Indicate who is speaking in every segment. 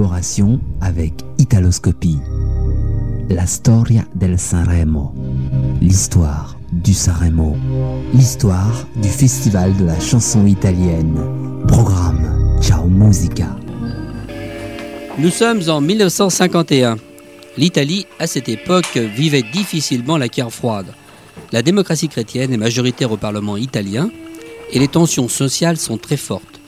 Speaker 1: collaboration avec Italoscopie. La storia del Sanremo. L'histoire du Sanremo. L'histoire du festival de la chanson italienne. Programme Ciao Musica.
Speaker 2: Nous sommes en 1951. L'Italie, à cette époque, vivait difficilement la guerre froide. La démocratie chrétienne est majoritaire au Parlement italien et les tensions sociales sont très fortes.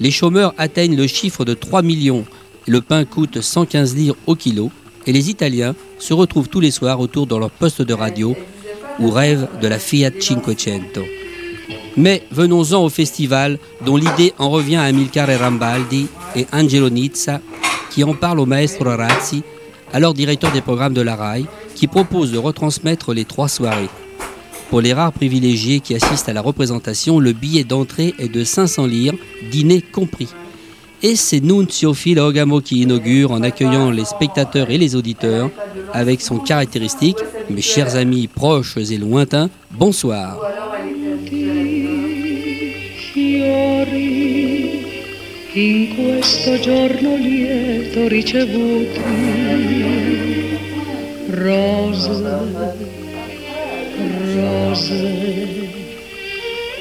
Speaker 2: Les chômeurs atteignent le chiffre de 3 millions, le pain coûte 115 livres au kilo et les Italiens se retrouvent tous les soirs autour de leur poste de radio ou rêvent de la Fiat Cinquecento. Mais venons-en au festival dont l'idée en revient à Amilcare Rambaldi et Angelo Nizza qui en parle au maestro Razzi, alors directeur des programmes de la RAI, qui propose de retransmettre les trois soirées. Pour les rares privilégiés qui assistent à la représentation, le billet d'entrée est de 500 lire, dîner compris. Et c'est Nunzio Filogamo qui inaugure en accueillant les spectateurs et les auditeurs avec son caractéristique Mes chers amis proches et lointains, bonsoir.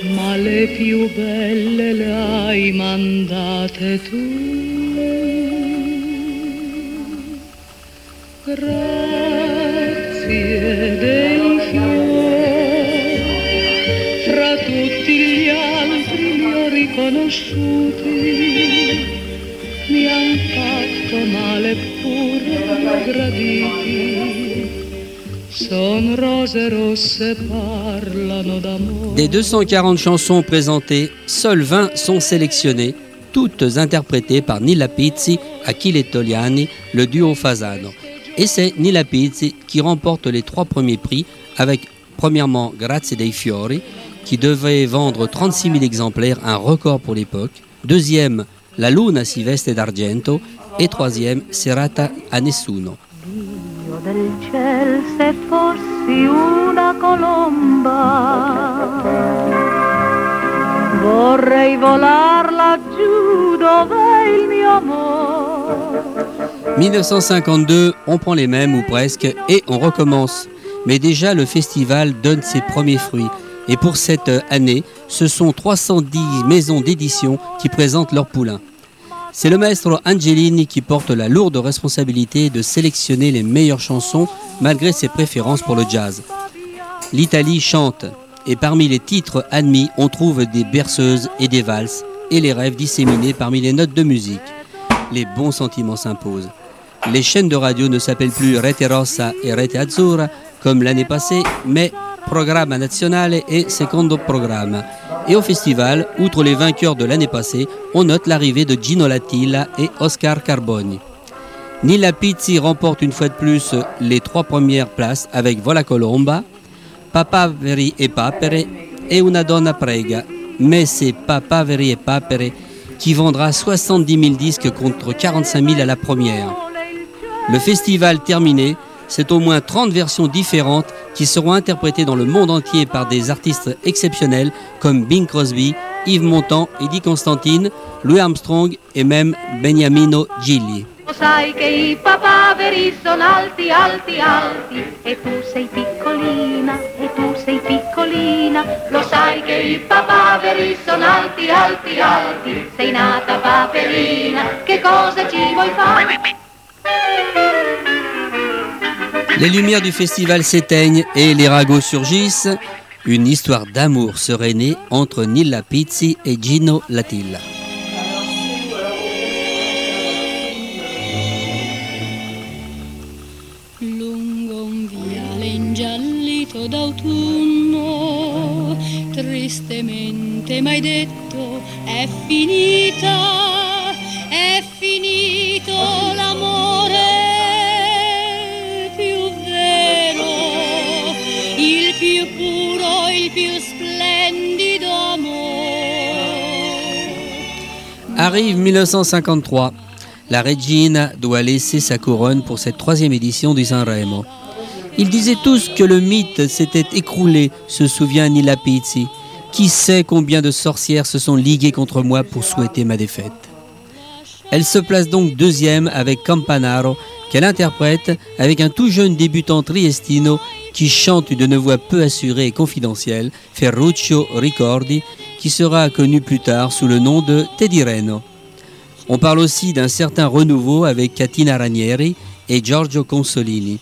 Speaker 3: Ma le più belle le hai mandate tu. Grazie dei fiori, fra tutti gli altri li ho riconosciuti, mi han fatto male pure graditi.
Speaker 2: Des 240 chansons présentées, seules 20 sont sélectionnées, toutes interprétées par Nilla Pizzi, Achille Togliani, le duo Fasano. Et c'est Nilla Pizzi qui remporte les trois premiers prix avec premièrement Grazie dei Fiori, qui devait vendre 36 000 exemplaires, un record pour l'époque. Deuxième, La Luna si veste d'argento. Et troisième, Serata a nessuno. Del ciel se fossi una colomba. Vorrei volar laggiù dove il mio amore. 1952, on prend les mêmes ou presque et on recommence. Mais déjà le festival donne ses premiers fruits. Et pour cette année, ce sont 310 maisons d'édition qui présentent leurs poulains. C'est le maestro Angelini qui porte la lourde responsabilité de sélectionner les meilleures chansons malgré ses préférences pour le jazz. L'Italie chante et parmi les titres admis, on trouve des berceuses et des valses et les rêves disséminés parmi les notes de musique. Les bons sentiments s'imposent. Les chaînes de radio ne s'appellent plus Rete Rossa et Rete Azzurra comme l'année passée, mais Programma Nazionale et Secondo Programma. Et au festival, outre les vainqueurs de l'année passée, on note l'arrivée de Gino Latilla et Oscar Carboni. Nila Pizzi remporte une fois de plus les trois premières places avec Vola Colomba, Papaveri e Papere et Una Donna Prega. Mais c'est Papaveri e Papere qui vendra 70 000 disques contre 45 000 à la première. Le festival terminé, c'est au moins 30 versions différentes qui seront interprétées dans le monde entier par des artistes exceptionnels comme Bing Crosby, Yves Montand, Eddie Constantine, Louis Armstrong et même Beniamino Gilli.
Speaker 4: Lo sai che i papaveri sono alti, alti, alti, e tu sei piccolina, e tu sei piccolina. Lo sai che i papaveri sono alti, alti, alti, sei nata paperina, che cosa ci vuoi fare?
Speaker 2: Les lumières du festival s'éteignent et les ragots surgissent. Une histoire d'amour serait née entre Nilla Pizzi et Gino Latilla.
Speaker 3: Lungo un viale ingiallito d'autunno, tristemente mai detto è finita, è finito l'amore.
Speaker 2: Arrive 1953. La Regina doit laisser sa couronne pour cette troisième édition du Sanremo. Ils disaient tous que le mythe s'était écroulé, se souvient Nila Pizzi. Qui sait combien de sorcières se sont liguées contre moi pour souhaiter ma défaite Elle se place donc deuxième avec Campanaro, qu'elle interprète avec un tout jeune débutant triestino qui chante d'une voix peu assurée et confidentielle, Ferruccio Ricordi, qui sera connu plus tard sous le nom de Teddy Reno. On parle aussi d'un certain renouveau avec Catina Ranieri et Giorgio Consolini.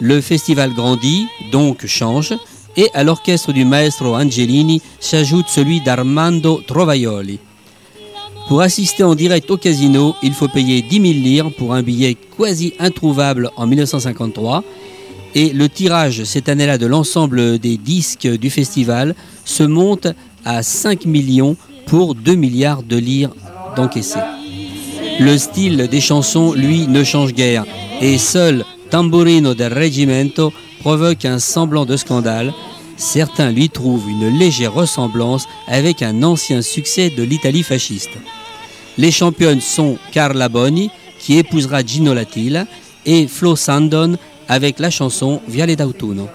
Speaker 2: Le festival grandit, donc change, et à l'orchestre du maestro Angelini s'ajoute celui d'Armando Trovaioli. Pour assister en direct au casino, il faut payer 10 000 lire pour un billet quasi introuvable en 1953 et le tirage cette année-là de l'ensemble des disques du festival se monte à 5 millions pour 2 milliards de lire d'encaissés. Le style des chansons, lui, ne change guère et seul Tamburino del Regimento provoque un semblant de scandale. Certains lui trouvent une légère ressemblance avec un ancien succès de l'Italie fasciste. Les championnes sont Carla Boni, qui épousera Gino Latilla, et Flo Sandon avec la chanson Viale d'autunno.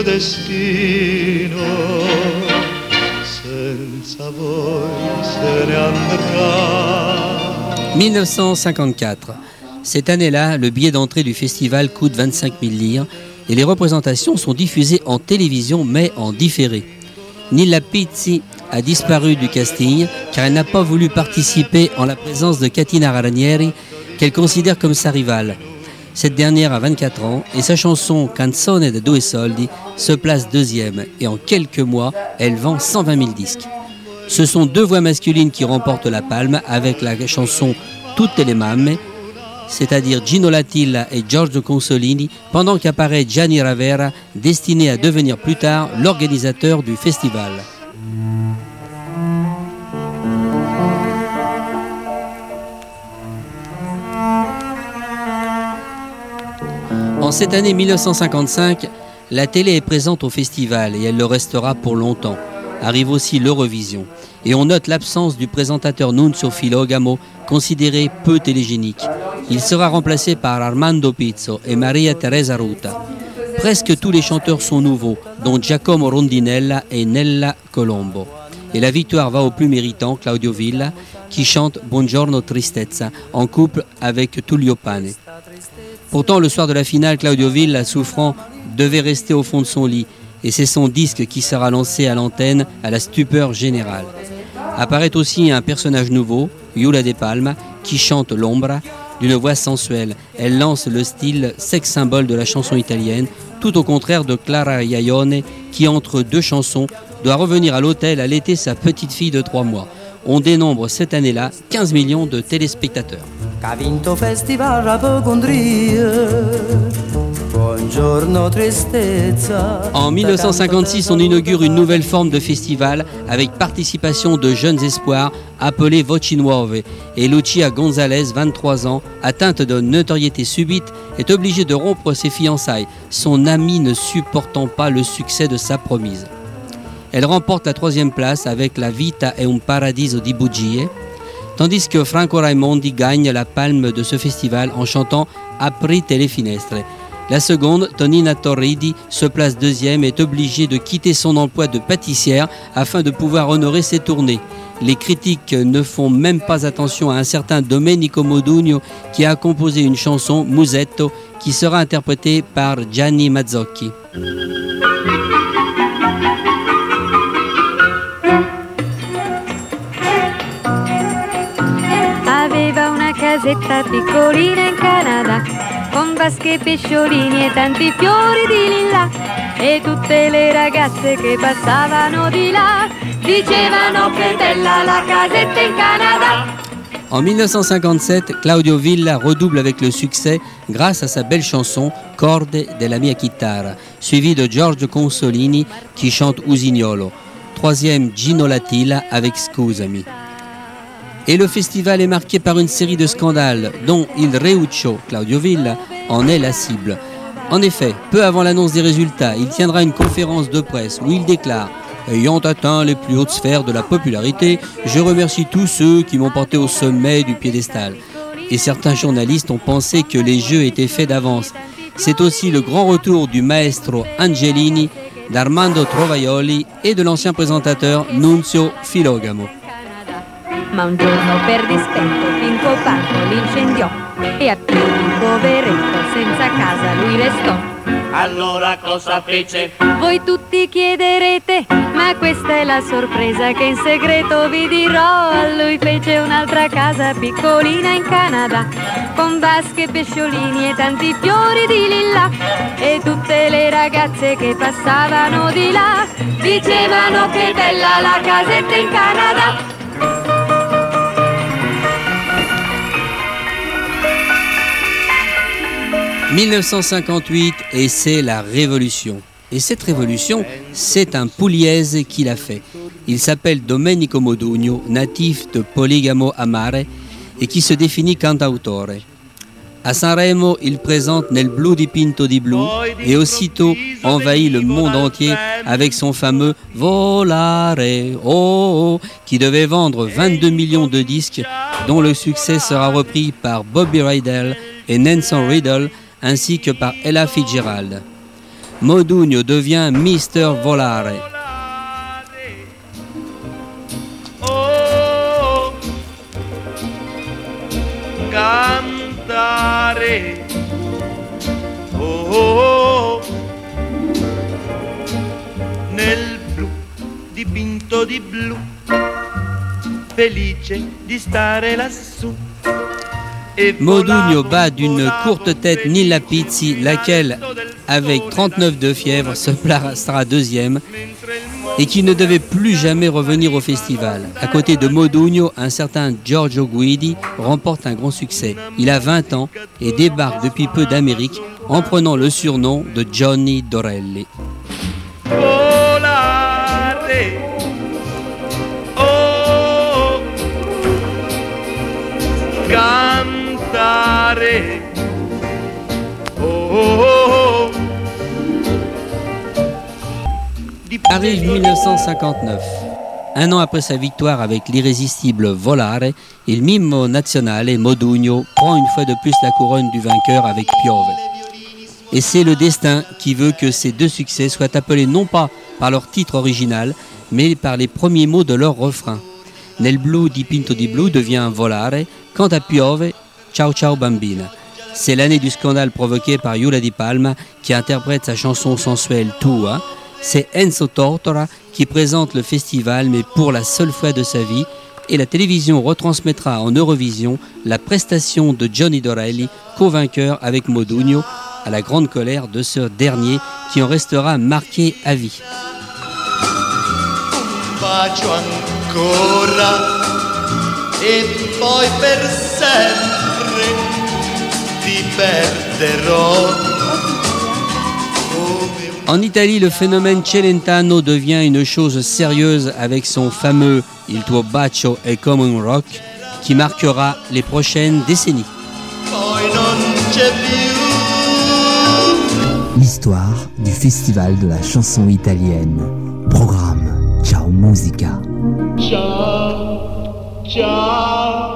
Speaker 5: Proprio destino
Speaker 2: 1954. Cette année-là, le billet d'entrée du festival coûte 25 000 lire et les représentations sont diffusées en télévision mais en différé. Nilla Pizzi a disparu du casting car elle n'a pas voulu participer en la présence de Katina Ranieri qu'elle considère comme sa rivale. Cette dernière a 24 ans et sa chanson Canzone de Due Soldi se place deuxième et en quelques mois, elle vend 120 000 disques. Ce sont deux voix masculines qui remportent la palme avec la chanson Tutte le mamme, c'est-à-dire Gino Latilla et Giorgio Consolini, pendant qu'apparaît Gianni Ravera, destiné à devenir plus tard l'organisateur du festival. En cette année 1955, la télé est présente au festival et elle le restera pour longtemps. Arrive aussi l'Eurovision. Et on note l'absence du présentateur Nunzio Filogamo, considéré peu télégénique. Il sera remplacé par Armando Pizzo et Maria Teresa Ruta. Presque tous les chanteurs sont nouveaux, dont Giacomo Rondinella et Nella Colombo. Et la victoire va au plus méritant, Claudio Villa, qui chante Buongiorno Tristezza en couple avec Tullio Pane. Pourtant, le soir de la finale, Claudio Villa, souffrant, devait rester au fond de son lit, et c'est son disque qui sera lancé à l'antenne à la stupeur générale. Apparaît aussi un personnage nouveau, Yula De Palma, qui chante l'ombra d'une voix sensuelle. Elle lance le style sex symbole de la chanson italienne, tout au contraire de Clara Iaione, qui entre deux chansons doit revenir à l'hôtel allaiter sa petite fille de trois mois. On dénombre cette année-là 15 millions de téléspectateurs. En 1956, on inaugure une nouvelle forme de festival avec participation de jeunes espoirs appelés Voci Nuove. Et Lucia Gonzalez, 23 ans, atteinte de notoriété subite, est obligée de rompre ses fiançailles, son ami ne supportant pas le succès de sa promise. Elle remporte la troisième place avec La Vita e un Paradiso di Bugie, tandis que Franco Raimondi gagne la palme de ce festival en chantant Aprite le finestre. La seconde, Tonina Torridi, se place deuxième et est obligée de quitter son emploi de pâtissière afin de pouvoir honorer ses tournées. Les critiques ne font même pas attention à un certain Domenico Modugno qui a composé une chanson, Musetto, qui sera interprétée par Gianni Mazzocchi. En 1957, Claudio Villa redouble avec le succès grâce à sa belle chanson Corde della mia chitarra, suivie de Giorgio Consolini qui chante Usignolo. Troisième Gino Latilla avec Scusami. Et le festival est marqué par une série de scandales dont Il Reuccio, Claudio Villa, en est la cible. En effet, peu avant l'annonce des résultats, il tiendra une conférence de presse où il déclare Ayant atteint les plus hautes sphères de la popularité, je remercie tous ceux qui m'ont porté au sommet du piédestal. Et certains journalistes ont pensé que les jeux étaient faits d'avance. C'est aussi le grand retour du maestro Angelini, d'Armando Trovaioli et de l'ancien présentateur Nunzio Filogamo.
Speaker 4: Ma un giorno per dispetto Pinco l'incendiò e a piedi poveretto senza casa lui restò.
Speaker 6: Allora cosa fece?
Speaker 4: Voi tutti chiederete, ma questa è la sorpresa che in segreto vi dirò. Lui fece un'altra casa piccolina in Canada, con vasche, pesciolini e tanti fiori di lilla. E tutte le ragazze che passavano di là dicevano che bella la casetta in Canada.
Speaker 2: 1958 et c'est la révolution. Et cette révolution, c'est un Pugliese qui l'a fait. Il s'appelle Domenico Modugno, natif de Poligamo Amare et qui se définit cantautore. À Sanremo, il présente Nel blu di Pinto di Blu et aussitôt envahit le monde entier avec son fameux Volare, oh, oh, qui devait vendre 22 millions de disques, dont le succès sera repris par Bobby Rydell et Nelson Riddle ainsi que par Ella Fitzgerald. Modugno devient Mister Volare.
Speaker 5: Oh, cantare. Oh, oh, nel blu dipinto di blu, felice di stare lassù.
Speaker 2: Modugno bat d'une courte tête Nilla Pizzi, laquelle, avec 39 de fièvre, se placera deuxième et qui ne devait plus jamais revenir au festival. À côté de Modugno, un certain Giorgio Guidi remporte un grand succès. Il a 20 ans et débarque depuis peu d'Amérique en prenant le surnom de Johnny Dorelli. Arrive 1959. Un an après sa victoire avec l'irrésistible Volare, il mimo nazionale Modugno prend une fois de plus la couronne du vainqueur avec Piove. Et c'est le destin qui veut que ces deux succès soient appelés non pas par leur titre original, mais par les premiers mots de leur refrain. Nel blu di Pinto di Blu devient Volare, quant à Piove, Ciao Ciao Bambina. C'est l'année du scandale provoqué par Yula Di Palma qui interprète sa chanson sensuelle Tua. C'est Enzo Tortora qui présente le festival mais pour la seule fois de sa vie et la télévision retransmettra en Eurovision la prestation de Johnny Dorelli, co-vainqueur avec Modugno, à la grande colère de ce dernier qui en restera marqué à vie. En Italie, le phénomène Celentano devient une chose sérieuse avec son fameux Il tuo bacio è come un rock qui marquera les prochaines décennies.
Speaker 1: L'histoire du Festival de la chanson italienne. Programme Ciao Musica.
Speaker 5: Ciao, ciao,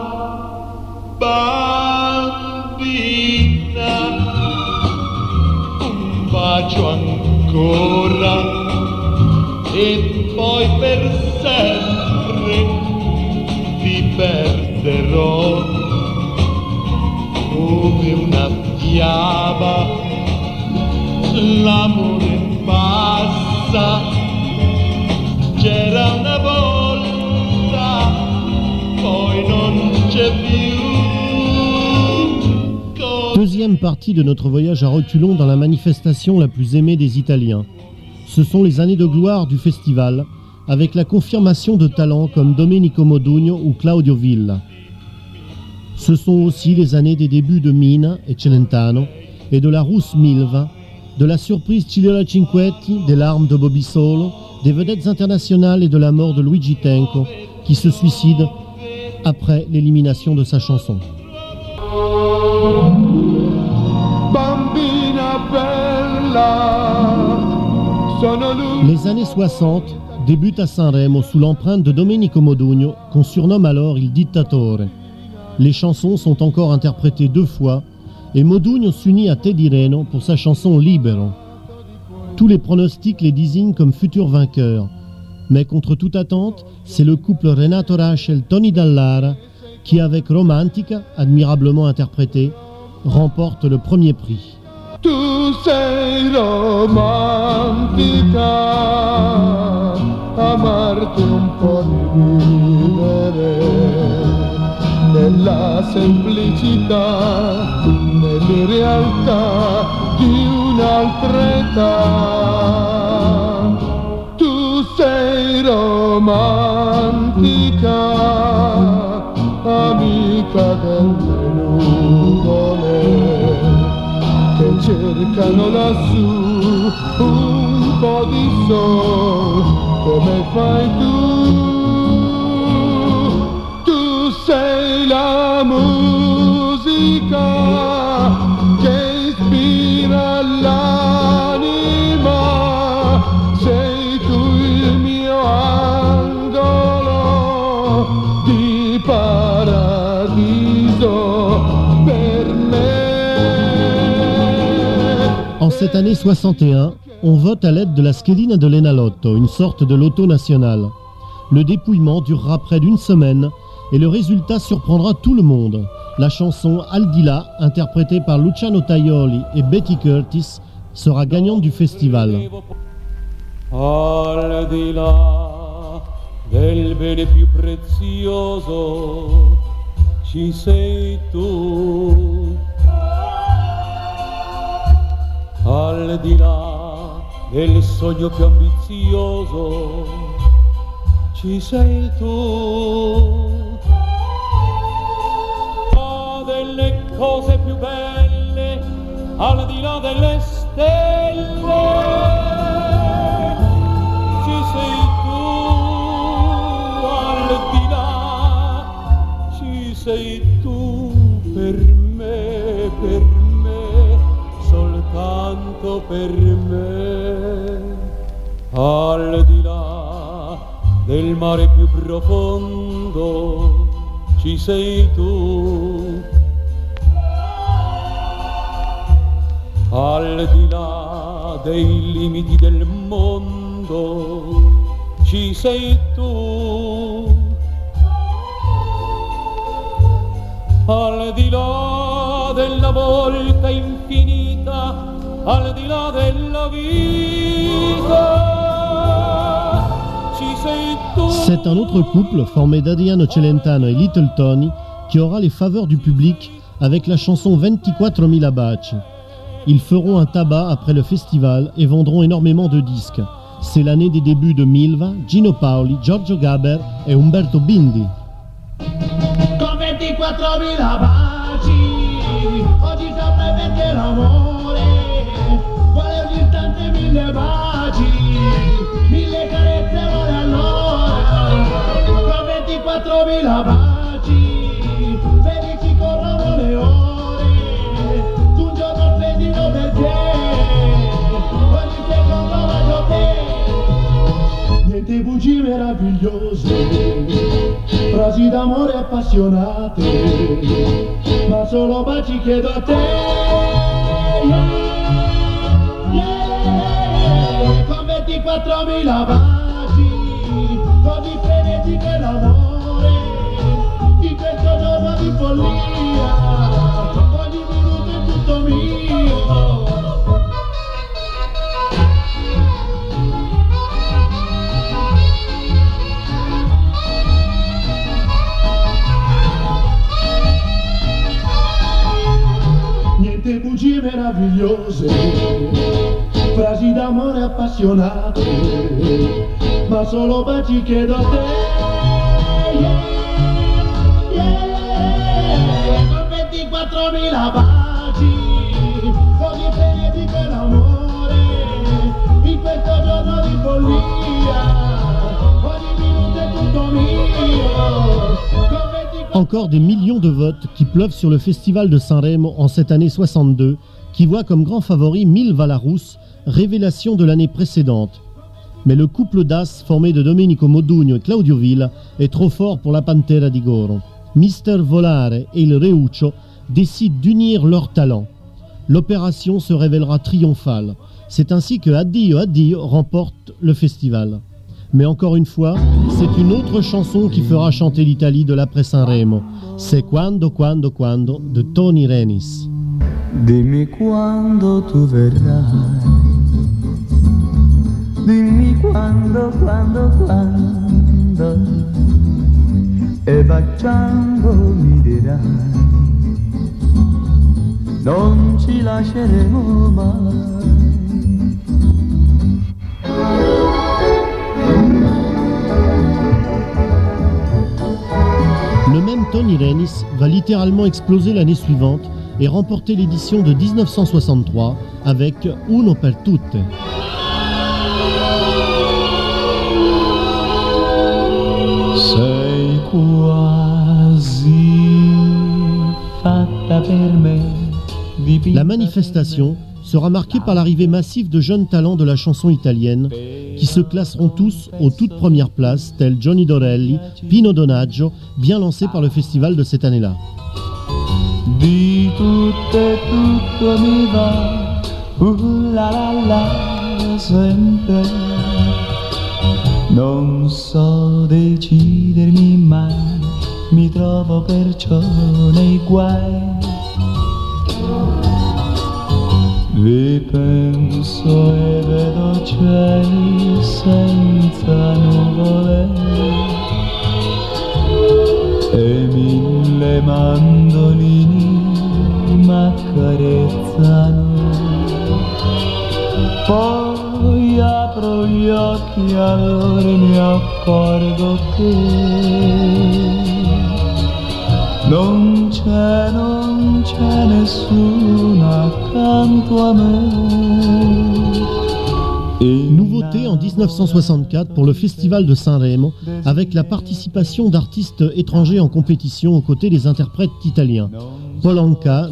Speaker 5: bacio ancora e poi per sempre ti perderò come una fiaba. L'amore passa c'era una volta poi non c'è più
Speaker 7: partie de notre voyage à reculons dans la manifestation la plus aimée des Italiens. Ce sont les années de gloire du festival, avec la confirmation de talents comme Domenico Modugno ou Claudio Villa. Ce sont aussi les années des débuts de Mina et Celentano et de la rousse Milva, de la surprise Ciliola Cinquetti, des larmes de Bobby Solo, des vedettes internationales et de la mort de Luigi Tenco, qui se suicide après l'élimination de sa chanson. Les années 60 débutent à Sanremo sous l'empreinte de Domenico Modugno, qu'on surnomme alors Il Dittatore. Les chansons sont encore interprétées deux fois et Modugno s'unit à Teddy Reno pour sa chanson Libero. Tous les pronostics les désignent comme futurs vainqueurs, mais contre toute attente, c'est le couple Renato Rachel-Tony Dallara qui, avec Romantica, admirablement interprété, remporte le premier prix.
Speaker 8: Tu sei romantica, amarti un po' di vivere nella semplicità, nell'irrealtà di un'altra età. Tu sei romantica, amica delle nuvole cercano lassù un po' di sol come fai tu. Tu sei la
Speaker 7: cette année 61, on vote à l'aide de la schedina de l'Enalotto, une sorte de loto national. Le dépouillement durera près d'une semaine et le résultat surprendra tout le monde. La chanson Aldila, interprétée par Luciano Tajoli et Betty Curtis, sera gagnante du festival.
Speaker 9: Al di là del sogno più ambizioso ci sei tu. Delle cose più belle al di là delle stelle per me. Al di là del mare più profondo ci sei tu. Al di là dei limiti del mondo ci sei tu. Al di là della volta infinita al di là
Speaker 7: C'est un autre couple formé d'Adriano Celentano et Little Tony qui aura les faveurs du public avec la chanson 24 Mila baci. Ils feront un tabac après le festival et vendront énormément de disques. C'est l'année des débuts de Milva, Gino Paoli, Giorgio Gaber et Umberto Bindi.
Speaker 8: Con 24.000 baci, oggi sopravvente l'amore, vuole un istante mille baci, mille carezze vuole allora, con 24.000 baci, felici corrono le ore, tu un giorno splendido perché, ogni secondo voglio te, niente bugie meravigliose frasi d'amore appassionate, ma solo baci chiedo a te. 4.000 baci, con i frenesi dell'amore, di questo giorno di follia, ogni minuto è tutto mio. Niente bugie meravigliose frasi d'amore appassionate, ma solo baci chiedo a te. Yeah, yeah, con 24.000 baci, così benedico l'amore, in questo giorno di follia, ogni minuto è tutto mio. con 24
Speaker 7: Encore des millions de votes qui pleuvent sur le festival de Saint-Remo en cette année 62, qui voit comme grand favori Mille Valarousse, révélation de l'année précédente. Mais le couple d'as formé de Domenico Modugno et Claudio Villa est trop fort pour la Pantera di Goro. Mister Volare et il Reuccio décident d'unir leurs talents. L'opération se révélera triomphale. C'est ainsi que Addio Addio remporte le festival. Mais encore une fois, c'est une autre chanson qui fera chanter l'Italie de l'après Sanremo. C'est Quando, Quando, Quando de Tony Renis.
Speaker 10: Dimmi quando, quando, quando. E baciando mi dirai. Non ci lasceremo mai.
Speaker 7: Le même Tony Renis va littéralement exploser l'année suivante et remporter l'édition de 1963 avec Uno per tutte. La manifestation sera marquée par l'arrivée massive de jeunes talents de la chanson italienne qui se classeront tous aux toutes premières places, tels Johnny Dorelli, Pino Donaggio, bien lancés par le festival de cette année-là.
Speaker 10: Non so decidermi mai, mi trovo perciò nei guai. Ripenso e vedo cieli senza nuvole e mille mandolini m'accarezzano. Poi
Speaker 7: Nouveauté en 1964 pour le Festival de Saint-Remo, avec la participation d'artistes étrangers en compétition aux côtés des interprètes italiens. Paul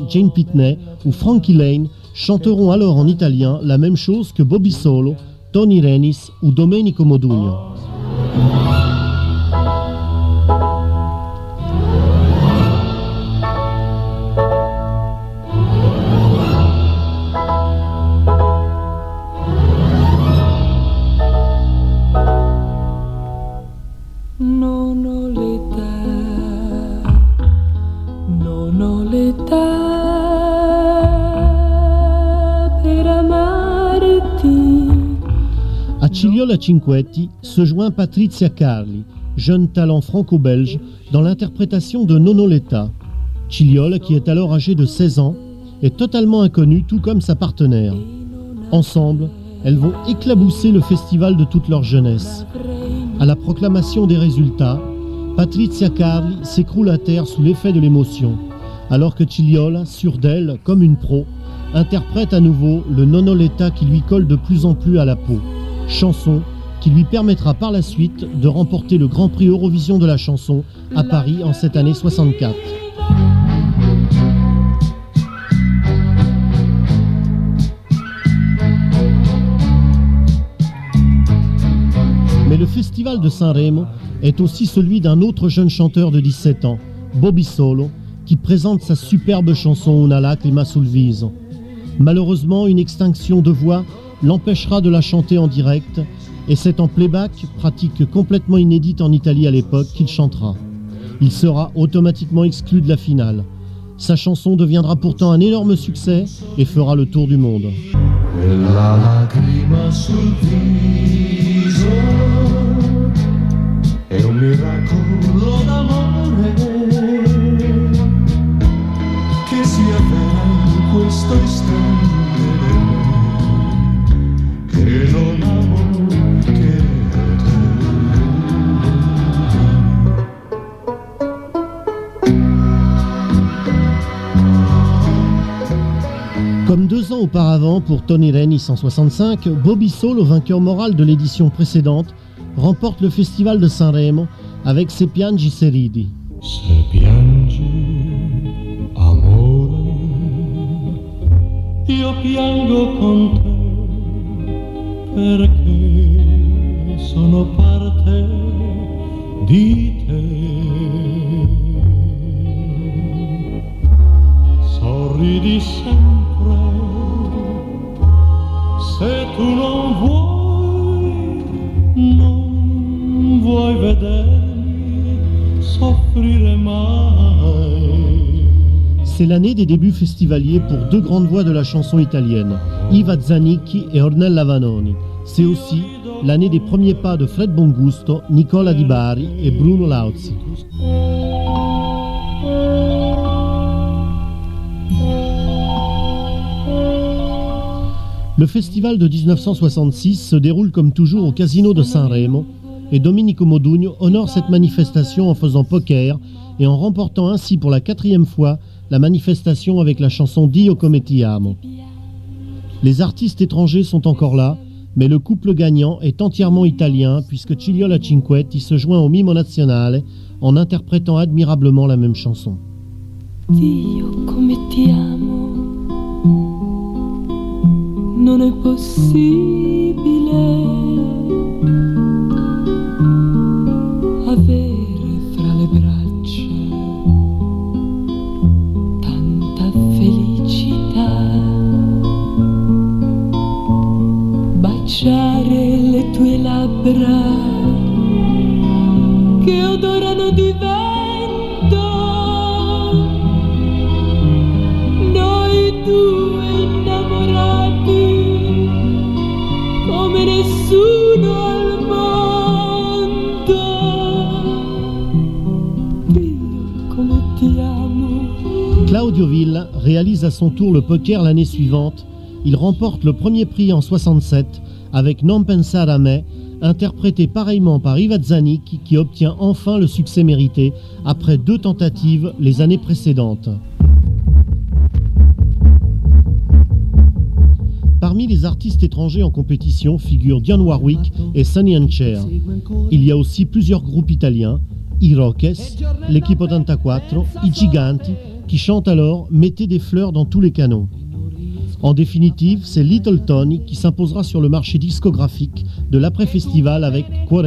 Speaker 7: Jane Pitney ou Frankie Lane chanteront alors en italien la même chose que Bobby Solo, Tony Renis ou Domenico Modugno. Cinquetti se joint Patrizia Carli, jeune talent franco-belge, dans l'interprétation de Nono Letta. Ciliola, qui est alors âgée de 16 ans, est totalement inconnue, tout comme sa partenaire. Ensemble, elles vont éclabousser le festival de toute leur jeunesse. À la proclamation des résultats, Patrizia Carli s'écroule à terre sous l'effet de l'émotion, alors que Ciliola, sûre d'elle comme une pro, interprète à nouveau le Nonoletta qui lui colle de plus en plus à la peau. Chanson qui lui permettra par la suite de remporter le Grand Prix Eurovision de la chanson à Paris en cette année 64. Mais le festival de Sanremo est aussi celui d'un autre jeune chanteur de 17 ans, Bobby Solo, qui présente sa superbe chanson Una lacrima sul viso. Malheureusement, une extinction de voix l'empêchera de la chanter en direct, et c'est en playback, pratique complètement inédite en Italie à l'époque, qu'il chantera. Il sera automatiquement exclu de la finale. Sa chanson deviendra pourtant un énorme succès et fera le tour du monde. Auparavant, pour Tony Rennie 165, Bobby Solo, vainqueur moral de l'édition précédente, remporte le festival de Sanremo avec Se piangi seridi.
Speaker 8: Se piangi, amore, perché sono parte
Speaker 7: C'est l'année des débuts festivaliers pour deux grandes voix de la chanson italienne, Iva Zanicchi et Ornella Vanoni. C'est aussi l'année des premiers pas de Fred Bongusto, Nicola Di Bari et Bruno Lauzi. Le festival de 1966 se déroule comme toujours au Casino de Sanremo et Domenico Modugno honore cette manifestation en faisant poker et en remportant ainsi pour la quatrième fois la manifestation avec la chanson Dio come ti amo. Les artistes étrangers sont encore là, mais le couple gagnant est entièrement italien puisque Ciliola Cinquetti se joint au Mimo Nazionale en interprétant admirablement la même chanson.
Speaker 11: Non è possibile avere fra le braccia tanta felicità, baciare le tue labbra
Speaker 7: Villa réalise à son tour le poker l'année suivante. Il remporte le premier prix en 67 avec Non pensare interprété pareillement par Iva Zanicchi qui obtient enfin le succès mérité après deux tentatives les années précédentes. Parmi les artistes étrangers en compétition figurent Dionne Warwick et Sonny and Cher. Il y a aussi plusieurs groupes italiens, I Roques, l'équipe 84, I Giganti, qui chantent alors Mettez des fleurs dans tous les canons. En définitive, c'est Little Tony qui s'imposera sur le marché discographique de l'après-festival avec Cuore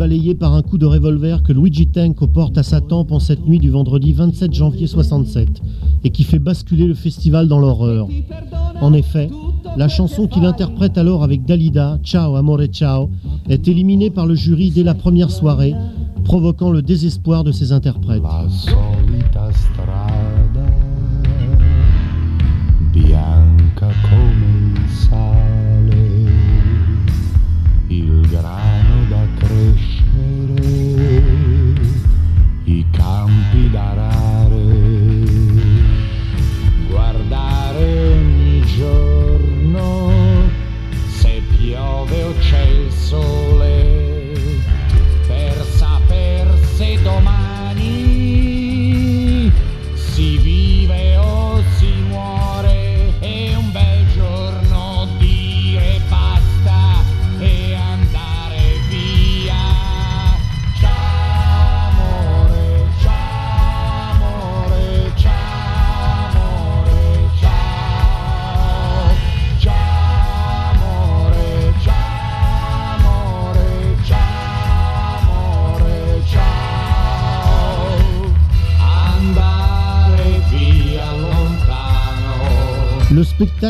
Speaker 7: balayé par un coup de revolver que Luigi Tenco porte à sa tempe en cette nuit du vendredi 27 janvier 67 et qui fait basculer le festival dans l'horreur. En effet, la chanson qu'il interprète alors avec Dalida, Ciao Amore Ciao, est éliminée par le jury dès la première soirée, provoquant le désespoir de ses interprètes.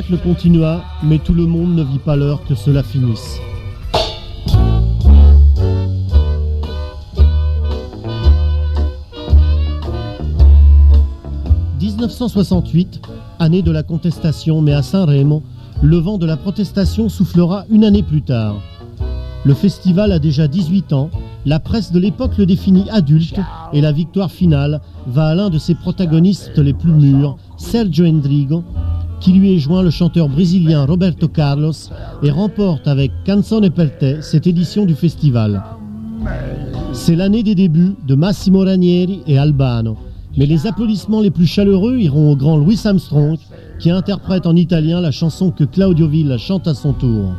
Speaker 7: spectacle continua, mais tout le monde ne vit pas l'heure que cela finisse. « 1968, année de la contestation, mais à Saint-Raymond, le vent de la protestation soufflera une année plus tard. Le festival a déjà 18 ans, la presse de l'époque le définit adulte et la victoire finale va à l'un de ses protagonistes les plus mûrs, Sergio Endrigo, qui lui est joint le chanteur brésilien Roberto Carlos et remporte avec Canzone per te cette édition du festival. C'est l'année des débuts de Massimo Ranieri et Albano, mais les applaudissements les plus chaleureux iront au grand Louis Armstrong qui interprète en italien la chanson que Claudio Villa chante à son tour.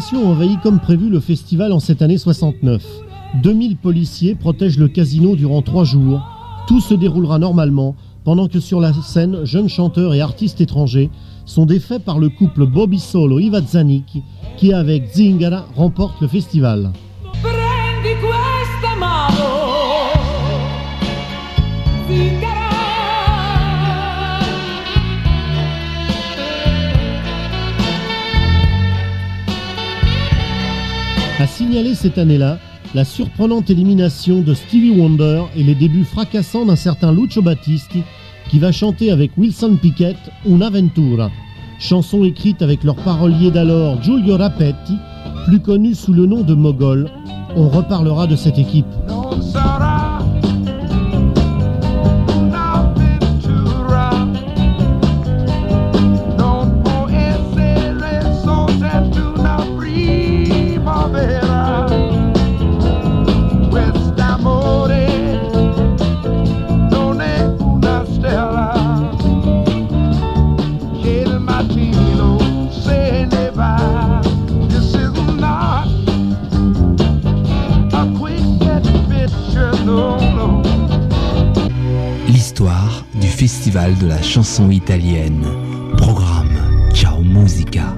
Speaker 12: La
Speaker 7: contestation envahit comme prévu le festival en cette année 69. 2000 policiers protègent le casino durant trois jours. Tout se déroulera normalement, pendant que sur la scène, jeunes chanteurs et artistes étrangers sont défaits par le couple Bobby Solo Iva Zanicchi, qui avec Zingara remporte le festival. Signaler cette année-là la surprenante élimination de Stevie Wonder et les débuts fracassants d'un certain Lucio Battisti qui va chanter avec Wilson Pickett Una Ventura, chanson écrite avec leur parolier d'alors Giulio Rapetti, plus connu sous le nom de Mogol. On reparlera de cette équipe.
Speaker 1: Festival de la chanson italienne. Programme Ciao Musica.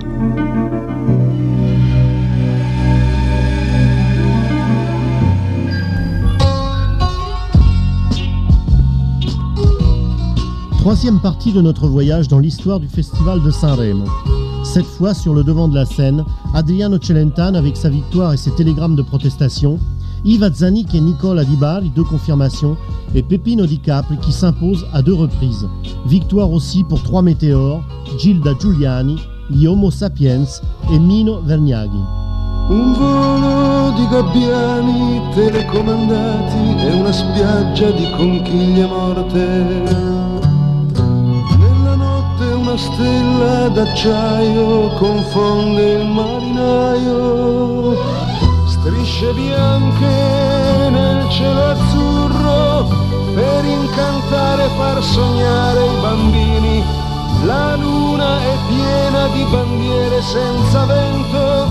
Speaker 7: Troisième partie de notre voyage dans l'histoire du festival de Saint-Rémy. Cette fois sur le devant de la scène, Adriano Celentano avec sa victoire et ses télégrammes de protestation, Yves Zanik et Nicola Di Bari, deux confirmations, et Peppino Di Capri qui s'impose à deux reprises. Victoire aussi pour trois météores, Gilda Giuliani, Homo Sapiens et Mino Vergnaghi.
Speaker 13: Un volo di gabbiani telecomandati e una spiaggia di conchiglie morte. Nella notte una stella d'acciaio confonde il marinaio. Strisce bianche nel cielo azzurro per incantare e far sognare i bambini. La luna è piena di bandiere senza vento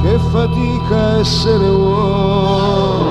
Speaker 13: che fatica essere uomini.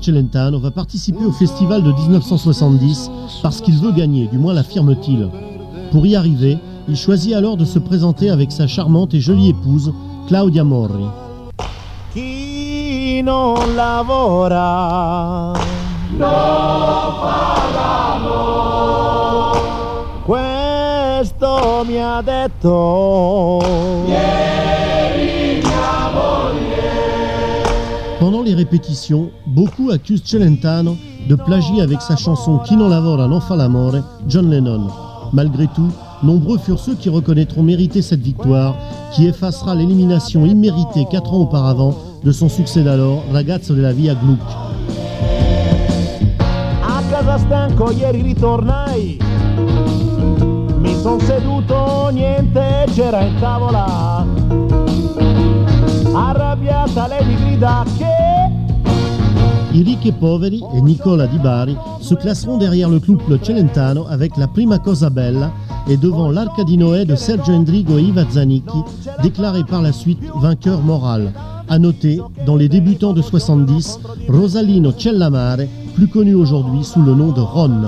Speaker 7: Celentano va participer au festival de 1970 parce qu'il veut gagner, du moins l'affirme-t-il. Pour y arriver, il choisit alors de se présenter avec sa charmante et jolie épouse, Claudia Morri. Pendant les répétitions, beaucoup accusent Celentano de plagier avec sa chanson Chi non lavora non fa l'amore John Lennon. Malgré tout, nombreux furent ceux qui reconnaîtront mériter cette victoire, qui effacera l'élimination imméritée quatre ans auparavant de son succès d'alors, Ragazzo della Via Gluck.
Speaker 8: Arrabbiata lei mi grida che
Speaker 7: Eric et Poveri et Nicola Di Bari se classeront derrière le couple Celentano avec la Prima Cosa Bella et devant l'Arca Noè de Sergio Endrigo et Iva Zanicchi, déclaré par la suite vainqueur moral. À noter, dans les débutants de 70, Rosalino Cellamare, plus connu aujourd'hui sous le nom de Ron.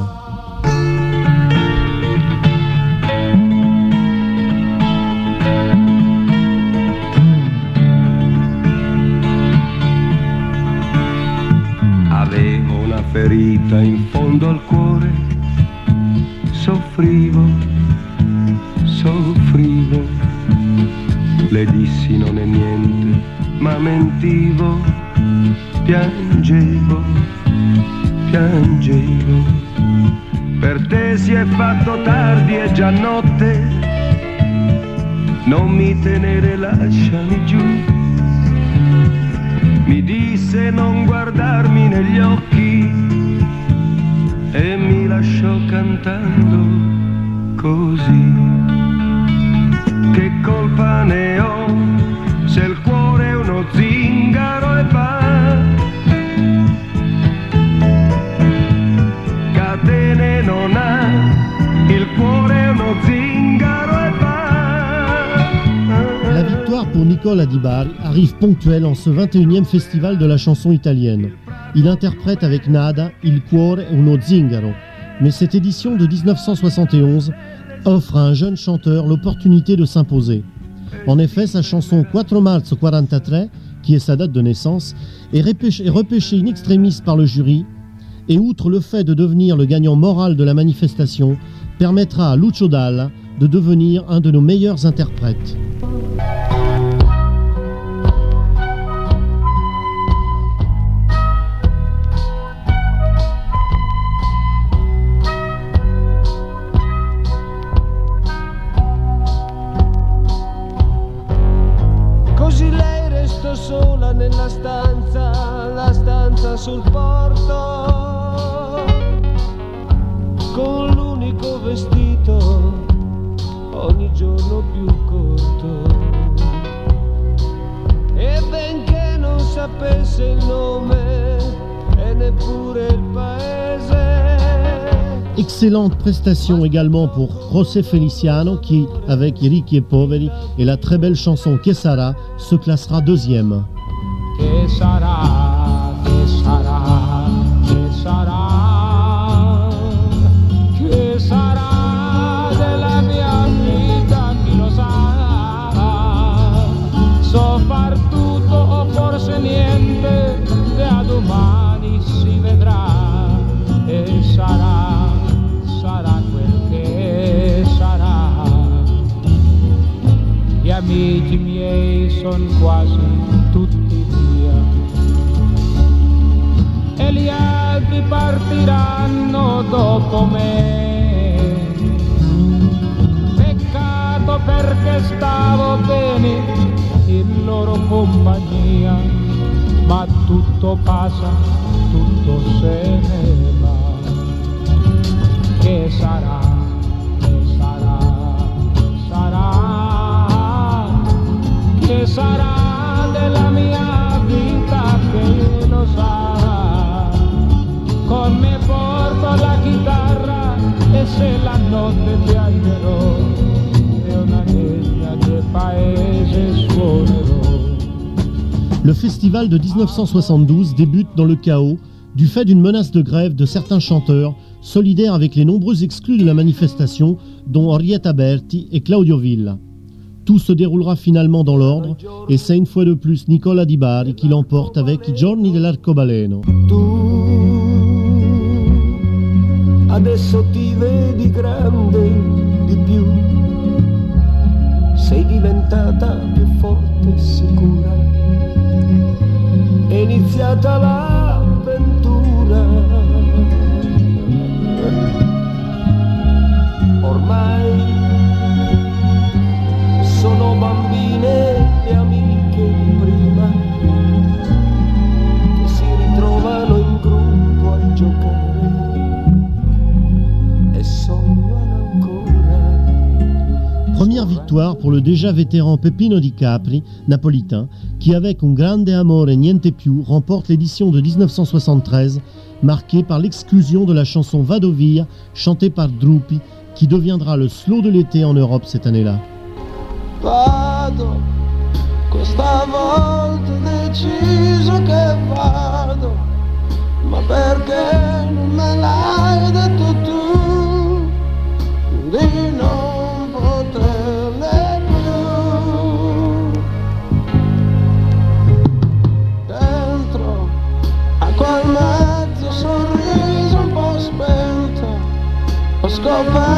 Speaker 14: Ferita in fondo al cuore, soffrivo, soffrivo. Le dissi non è niente, ma mentivo, piangevo, piangevo. Per te si è fatto tardi, è già notte, non mi tenere, lasciami giù. Mi disse non guardarmi negli occhi e mi lasciò cantando così. Che colpa ne ho se il cuore è uno zingaro e va? Catene non ha, il cuore uno zingaro e va.
Speaker 7: La victoire pour Nicola Di Bari arrive ponctuelle en ce 21e festival de la chanson italienne. Il interprète avec Nada Il cuore uno zingaro. Mais cette édition de 1971 offre à un jeune chanteur l'opportunité de s'imposer. En effet, sa chanson 4 marzo 43, qui est sa date de naissance, est repêchée, est repêchée in extremis par le jury et outre le fait de devenir le gagnant moral de la manifestation, permettra à Lucio Dalla de devenir un de nos meilleurs interprètes. Excellente prestation également pour José Feliciano qui, avec Ricchi et Poveri et la très belle chanson Quesara, se classera deuxième.
Speaker 15: Tutto
Speaker 7: de 1972 débute dans le chaos du fait d'une menace de grève de certains chanteurs solidaires avec les nombreux exclus de la manifestation, dont Henrietta Berti et Claudio Villa. Tout se déroulera finalement dans l'ordre et c'est une fois de plus Nicola Di Bari qui l'emporte avec I giorni dell'arcobaleno.
Speaker 10: È
Speaker 7: le déjà vétéran Peppino Di Capri, napolitain, qui avec Un grande amore e niente più remporte l'édition de 1973, marquée par l'exclusion de la chanson Vado via, chantée par Drupi, qui deviendra le slow de l'été en Europe cette année-là.
Speaker 10: Ho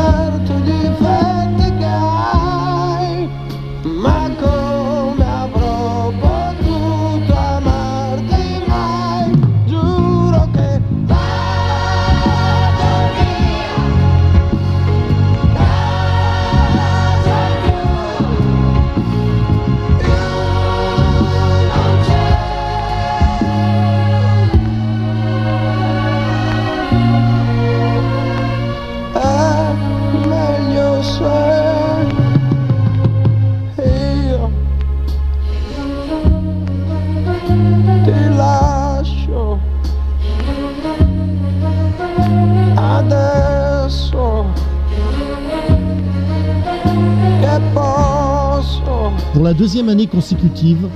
Speaker 7: deuxième année consécutive,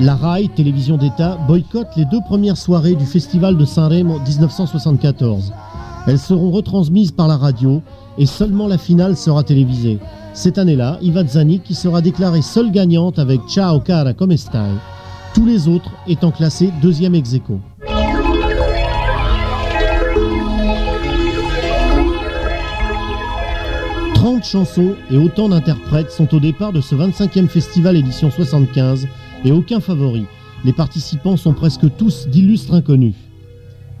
Speaker 7: la RAI, télévision d'État, boycotte les deux premières soirées du Festival de Saint-Rémy 1974. Elles seront retransmises par la radio et seulement la finale sera télévisée. Cette année-là, Iva Zanik qui sera déclarée seule gagnante avec Ciao cara come stai, tous les autres étant classés deuxième ex aequo. « 30 chansons et autant d'interprètes sont au départ de ce 25e festival édition 75 et aucun favori. Les participants sont presque tous d'illustres inconnus.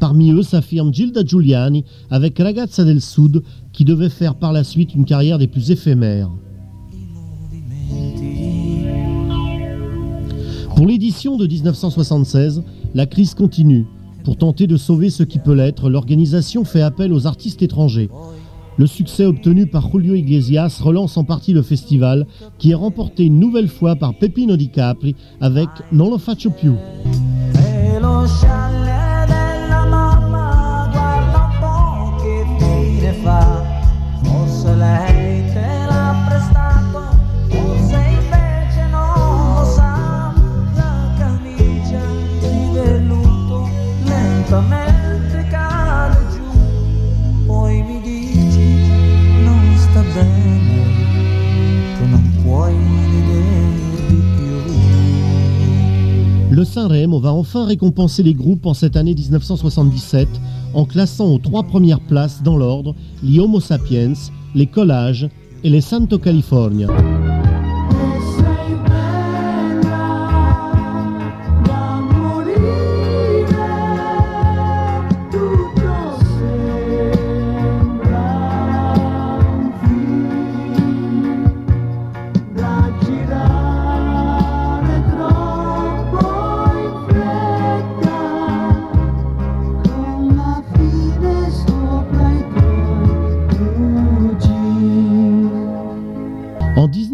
Speaker 7: Parmi eux s'affirme Gilda Giuliani avec Ragazza del Sud qui devait faire par la suite une carrière des plus éphémères. Pour l'édition de 1976, la crise continue. Pour tenter de sauver ce qui peut l'être, l'organisation fait appel aux artistes étrangers. Le succès obtenu par Julio Iglesias relance en partie le festival, qui est remporté une nouvelle fois par Peppino Di Capri avec Non lo faccio più. Saint-Rémy va enfin récompenser les groupes en cette année 1977 en classant aux trois premières places dans l'ordre les Homo Sapiens, les Collages et les Santo California.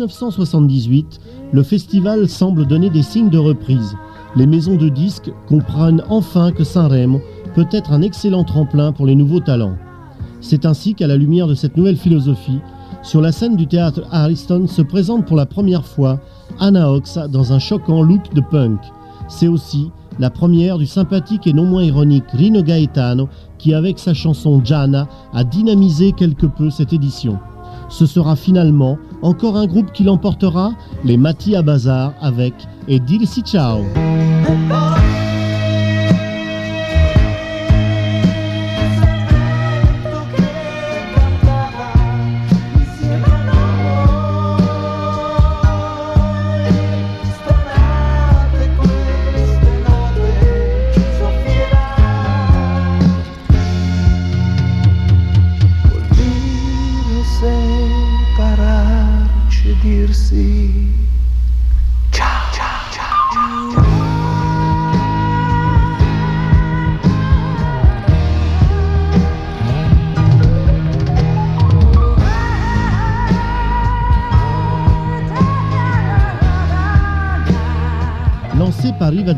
Speaker 7: 1978, le festival semble donner des signes de reprise. Les maisons de disques comprennent enfin que Saint-Rémy peut être un excellent tremplin pour les nouveaux talents. C'est ainsi qu'à la lumière de cette nouvelle philosophie, sur la scène du théâtre Ariston se présente pour la première fois Anna Ox dans un choquant look de punk. C'est aussi la première du sympathique et non moins ironique Rino Gaetano qui, avec sa chanson Gianna, a dynamisé quelque peu cette édition. Ce sera finalement encore un groupe qui l'emportera, les Mattia Bazar avec Dirsi Ciao.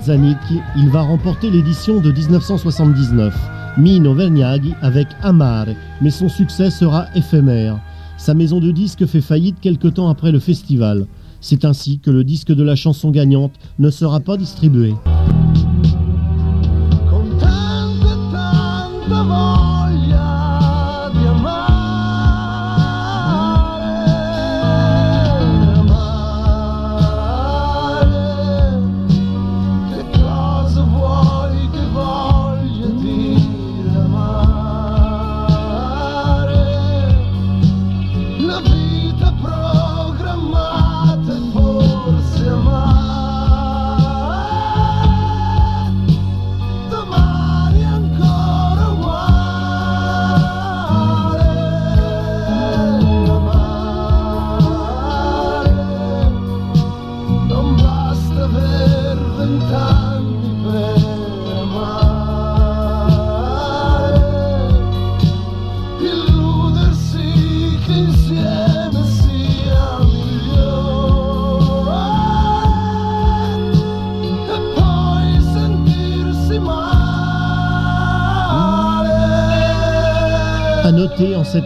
Speaker 16: Il va remporter l'édition de 1979, Mino Vergnaghi avec Amare, mais son succès sera éphémère. Sa maison de disques fait faillite quelque temps après le festival. C'est ainsi que le disque de la chanson gagnante ne sera pas distribué.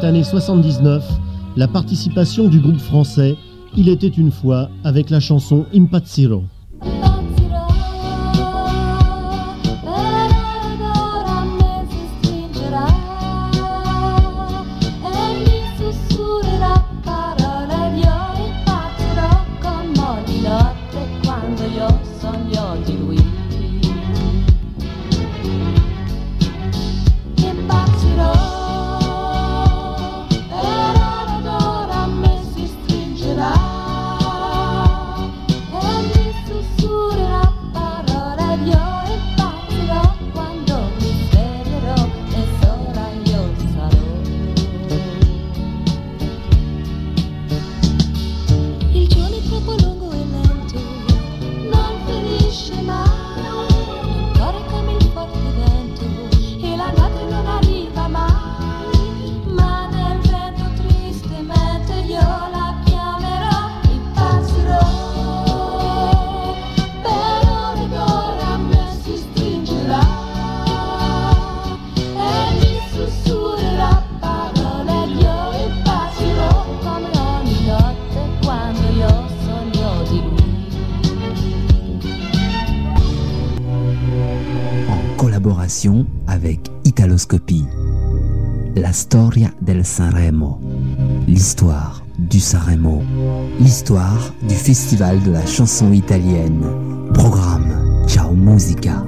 Speaker 16: Cette année 79 la participation du groupe français Il était une fois avec la chanson Impazziro. L'histoire du festival de la chanson italienne. Programme Ciao Musica.